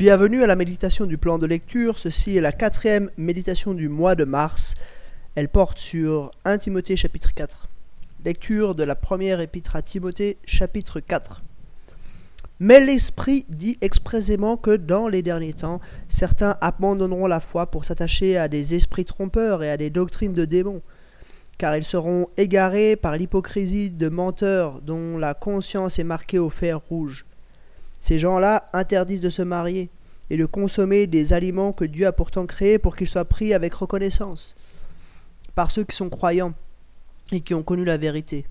Bienvenue à la méditation du plan de lecture. Ceci est la quatrième méditation du mois de mars. Elle porte sur 1 Timothée chapitre 4. Lecture de la première épître à Timothée chapitre 4. Mais l'Esprit dit expressément que dans les derniers temps, certains abandonneront la foi pour s'attacher à des esprits trompeurs et à des doctrines de démons, car ils seront égarés par l'hypocrisie de menteurs dont la conscience est marquée au fer rouge. Ces gens-là interdisent de se marier et de consommer des aliments que Dieu a pourtant créés pour qu'ils soient pris avec reconnaissance par ceux qui sont croyants et qui ont connu la vérité.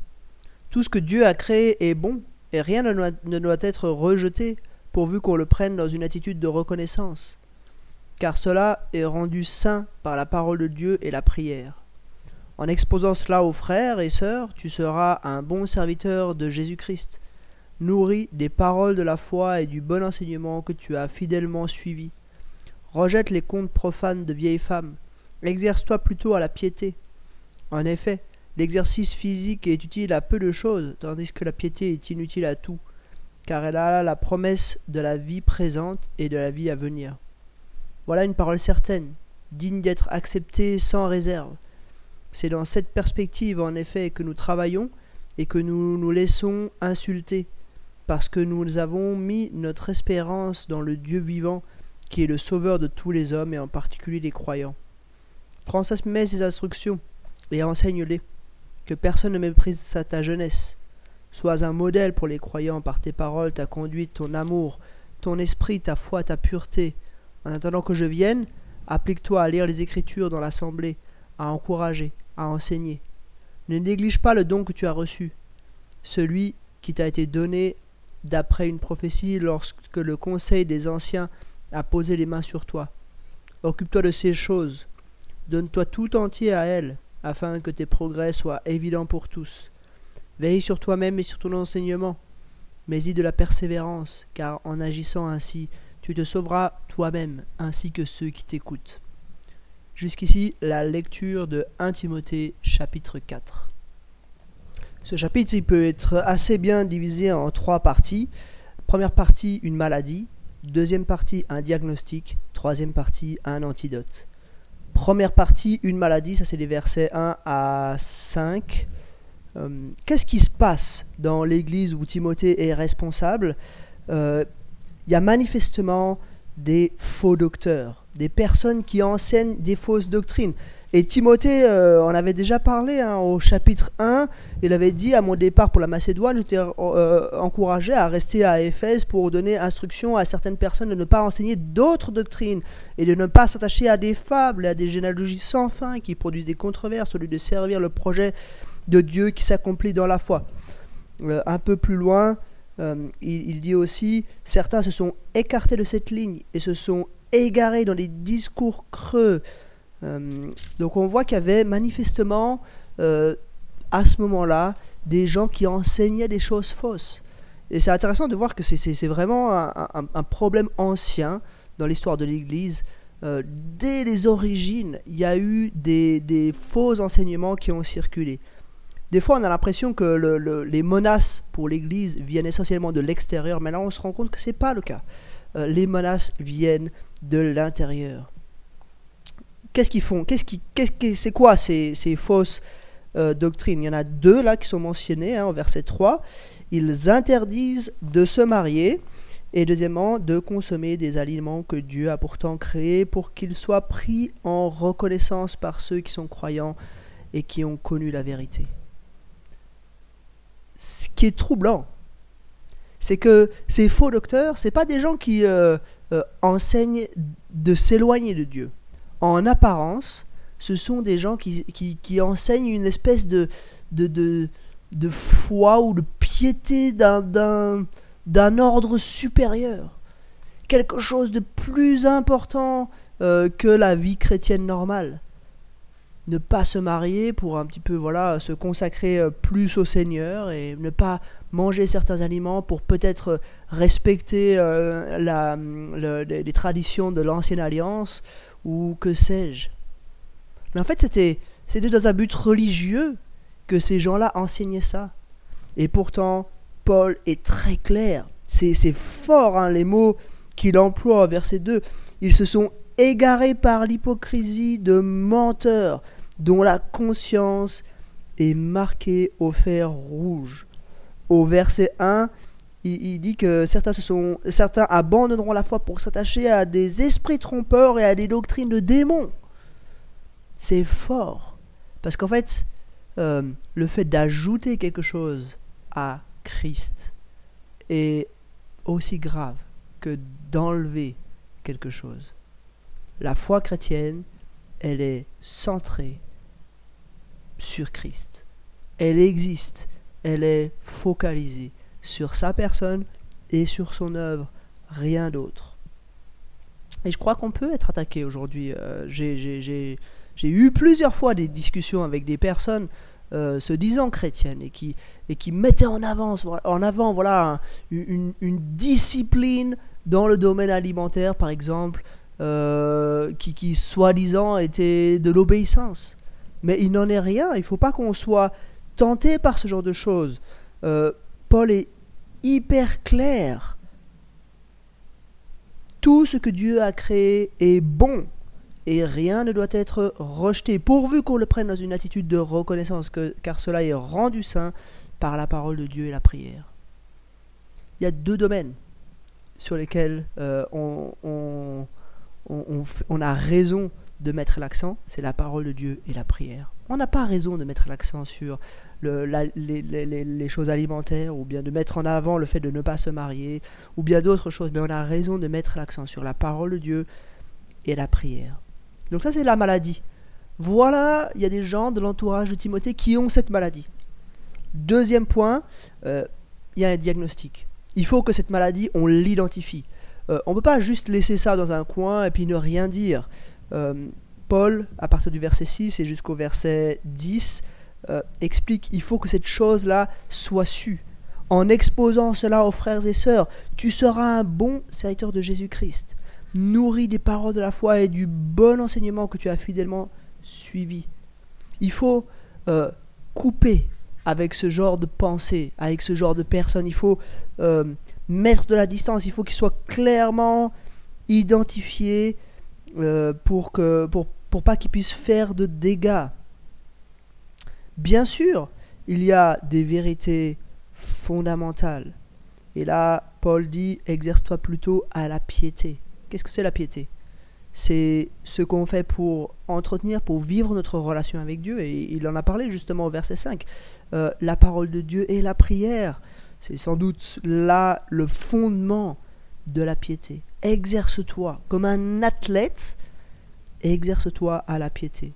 Tout ce que Dieu a créé est bon et rien ne doit, être rejeté pourvu qu'on le prenne dans une attitude de reconnaissance, car cela est rendu saint par la parole de Dieu et la prière. En exposant cela aux frères et sœurs, tu seras un bon serviteur de Jésus-Christ, nourri des paroles de la foi et du bon enseignement que tu as fidèlement suivi. Rejette les contes profanes de vieilles femmes, exerce-toi plutôt à la piété. En effet, L'exercice physique est utile à peu de choses, tandis que la piété est inutile à tout, car elle a la promesse de la vie présente et de la vie à venir. Voilà une parole certaine, digne d'être acceptée sans réserve. C'est dans cette perspective, en effet, que nous travaillons et que nous nous laissons insulter, parce que nous avons mis notre espérance dans le Dieu vivant, qui est le sauveur de tous les hommes et en particulier des croyants. Transmets ses instructions et enseigne-les que personne ne méprise ta jeunesse. Sois un modèle pour les croyants par tes paroles, ta conduite, ton amour, ton esprit, ta foi, ta pureté. En attendant que je vienne, applique-toi à lire les Écritures dans l'assemblée, à encourager, à enseigner. Ne néglige pas le don que tu as reçu, celui qui t'a été donné d'après une prophétie lorsque le conseil des anciens a posé les mains sur toi. Occupe-toi de ces choses, donne-toi tout entier à elles, afin que tes progrès soient évidents pour tous. Veille sur toi-même et sur ton enseignement, mais y de la persévérance, car en agissant ainsi, tu te sauveras toi-même ainsi que ceux qui t'écoutent. Jusqu'ici, la lecture de 1 Timothée chapitre 4. Ce chapitre peut être assez bien divisé en trois parties. Première partie, une maladie. Deuxième partie, un diagnostic. Troisième partie, un antidote. Première partie, une maladie, ça c'est les versets 1 à 5. Euh, qu'est-ce qui se passe dans l'église où Timothée est responsable? Euh, Il y a manifestement des faux docteurs, des personnes qui enseignent des fausses doctrines. Et Timothée euh, en avait déjà parlé hein, au chapitre 1. Il avait dit à mon départ pour la Macédoine, j'étais euh, encouragé à rester à Éphèse pour donner instruction à certaines personnes de ne pas enseigner d'autres doctrines et de ne pas s'attacher à des fables et à des généalogies sans fin qui produisent des controverses au lieu de servir le projet de Dieu qui s'accomplit dans la foi. Euh, un peu plus loin, il, il dit aussi, certains se sont écartés de cette ligne et se sont égarés dans des discours creux euh, donc on voit qu'il y avait manifestement euh, à ce moment-là des gens qui enseignaient des choses fausses. Et c'est intéressant de voir que c'est vraiment un, problème ancien dans l'histoire de l'Église. Euh, dès les origines, il y a eu des, faux enseignements qui ont circulé. Des fois, on a l'impression que les menaces pour l'Église viennent essentiellement de l'extérieur, mais là, on se rend compte que ce n'est pas le cas. les menaces viennent de l'intérieur qu'est-ce qu'ils font? Qu'est-ce C'est quoi ces, fausses euh, doctrines? Il y en a deux là qui sont mentionnées hein, au verset 3. Ils interdisent de se marier et deuxièmement de consommer des aliments que Dieu a pourtant créés pour qu'ils soient pris en reconnaissance par ceux qui sont croyants et qui ont connu la vérité. Ce qui est troublant, c'est que ces faux docteurs, ce pas des gens qui euh, euh, enseignent de s'éloigner de Dieu en apparence, ce sont des gens qui, enseignent une espèce de, de, de, de foi ou de piété d'un ordre supérieur. Quelque chose de plus important euh, que la vie chrétienne normale. Ne pas se marier pour un petit peu voilà se consacrer euh, plus au Seigneur et ne pas manger certains aliments pour peut-être respecter euh, la, les traditions de l'ancienne alliance ou que sais-je. Mais en fait, c'était, c'était dans un but religieux que ces gens-là enseignaient ça. Et pourtant, Paul est très clair. C'est, c'est fort, hein, les mots qu'il emploie, verset 2. Ils se sont égarés par l'hypocrisie de menteurs dont la conscience est marquée au fer rouge. Au verset 1, il, dit que certains, se sont, certains abandonneront la foi pour s'attacher à des esprits trompeurs et à des doctrines de démons. C'est fort. Parce qu'en fait, euh, le fait d'ajouter quelque chose à Christ est aussi grave que d'enlever quelque chose. La foi chrétienne, elle est centrée sur Christ. Elle existe, elle est focalisée sur sa personne et sur son œuvre, rien d'autre. Et je crois qu'on peut être attaqué aujourd'hui. Euh, j'ai eu plusieurs fois des discussions avec des personnes euh, se disant chrétiennes et qui, et qui mettaient en avant voilà, une, discipline dans le domaine alimentaire, par exemple, euh, qui, qui soi-disant était de l'obéissance. Mais il n'en est rien. Il ne faut pas qu'on soit tenté par ce genre de choses. Paul est hyper clair. Tout ce que Dieu a créé est bon et rien ne doit être rejeté, pourvu qu'on le prenne dans une attitude de reconnaissance, car cela est rendu saint par la parole de Dieu et la prière. Il y a deux domaines sur lesquels euh, on, a raison de mettre l'accent, c'est la parole de Dieu et la prière. On n'a pas raison de mettre l'accent sur les, choses alimentaires, ou bien de mettre en avant le fait de ne pas se marier, ou bien d'autres choses, mais on a raison de mettre l'accent sur la parole de Dieu et la prière. Donc ça c'est la maladie. Voilà, il y a des gens de l'entourage de Timothée qui ont cette maladie. Deuxième point, euh, il y a un diagnostic. Il faut que cette maladie, on l'identifie. Euh, on ne peut pas juste laisser ça dans un coin et puis ne rien dire. Euh, Paul, à partir du verset 6 et jusqu'au verset 10, euh, explique il faut que cette chose-là soit sue. En exposant cela aux frères et sœurs, tu seras un bon serviteur de Jésus-Christ, nourri des paroles de la foi et du bon enseignement que tu as fidèlement suivi. Il faut euh, couper avec ce genre de pensée, avec ce genre de personnes. Il faut mettre de la distance. Il faut qu'il soit clairement identifié pour que pour, pour pas qu'il puisse faire de dégâts. Bien sûr, il y a des vérités fondamentales. Et là, Paul dit, exerce-toi plutôt à la piété. Qu'est-ce que c'est la piété? C'est ce qu'on fait pour entretenir, pour vivre notre relation avec Dieu. Et il en a parlé justement au verset 5. Euh, la parole de Dieu et la prière. C'est sans doute là le fondement de la piété. Exerce-toi comme un athlète, exerce-toi à la piété.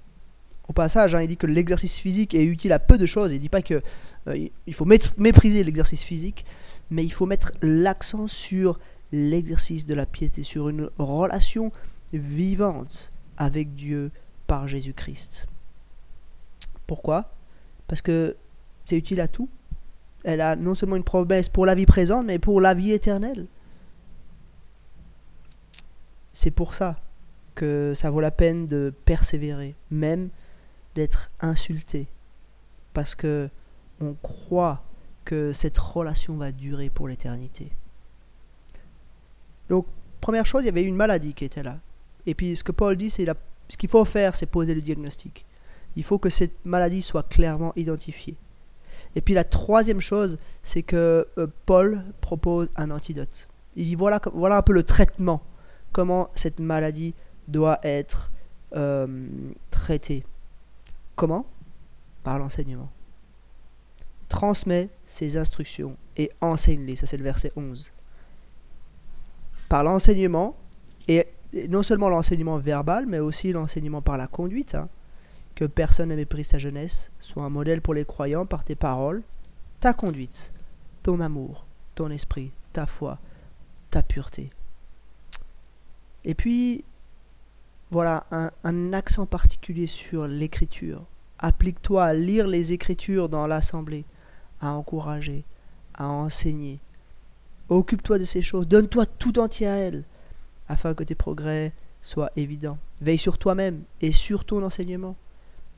Au passage, hein, il dit que l'exercice physique est utile à peu de choses. Il ne dit pas qu'il euh, faut mépriser l'exercice physique, mais il faut mettre l'accent sur l'exercice de la piété, sur une relation vivante avec Dieu par Jésus-Christ. Pourquoi? Parce que c'est utile à tout. Elle a non seulement une promesse pour la vie présente, mais pour la vie éternelle. C'est pour ça que ça vaut la peine de persévérer, même d'être insulté parce que on croit que cette relation va durer pour l'éternité. Donc, première chose, il y avait une maladie qui était là. Et puis, ce que Paul dit, c'est ce qu'il faut faire, c'est poser le diagnostic. Il faut que cette maladie soit clairement identifiée. Et puis, la troisième chose, c'est que euh, Paul propose un antidote. Il dit voilà, voilà un peu le traitement, comment cette maladie doit être euh, traitée. Comment? Par l'enseignement. Transmets ses instructions et enseigne-les. Ça, c'est le verset 11. Par l'enseignement, et non seulement l'enseignement verbal, mais aussi l'enseignement par la conduite, hein, que personne ne méprise sa jeunesse, soit un modèle pour les croyants par tes paroles, ta conduite, ton amour, ton esprit, ta foi, ta pureté. Et puis, voilà un, accent particulier sur l'écriture. Applique-toi à lire les écritures dans l'assemblée, à encourager, à enseigner. Occupe-toi de ces choses, donne-toi tout entier à elles, afin que tes progrès soient évidents. Veille sur toi-même et sur ton enseignement.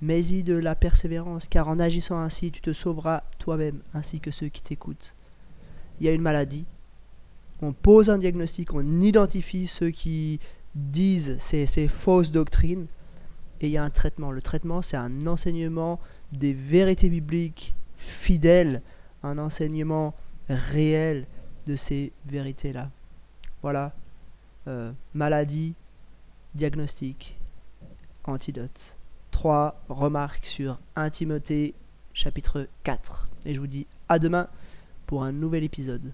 Mets-y de la persévérance, car en agissant ainsi, tu te sauveras toi-même ainsi que ceux qui t'écoutent. Il y a une maladie, on pose un diagnostic, on identifie ceux qui disent ces, fausses doctrines, et il y a un traitement. Le traitement, c'est un enseignement des vérités bibliques fidèles, un enseignement réel de ces vérités-là. Voilà, euh, maladie, diagnostic, antidote. Trois remarques sur 1 Timothée chapitre 4. Et je vous dis à demain pour un nouvel épisode.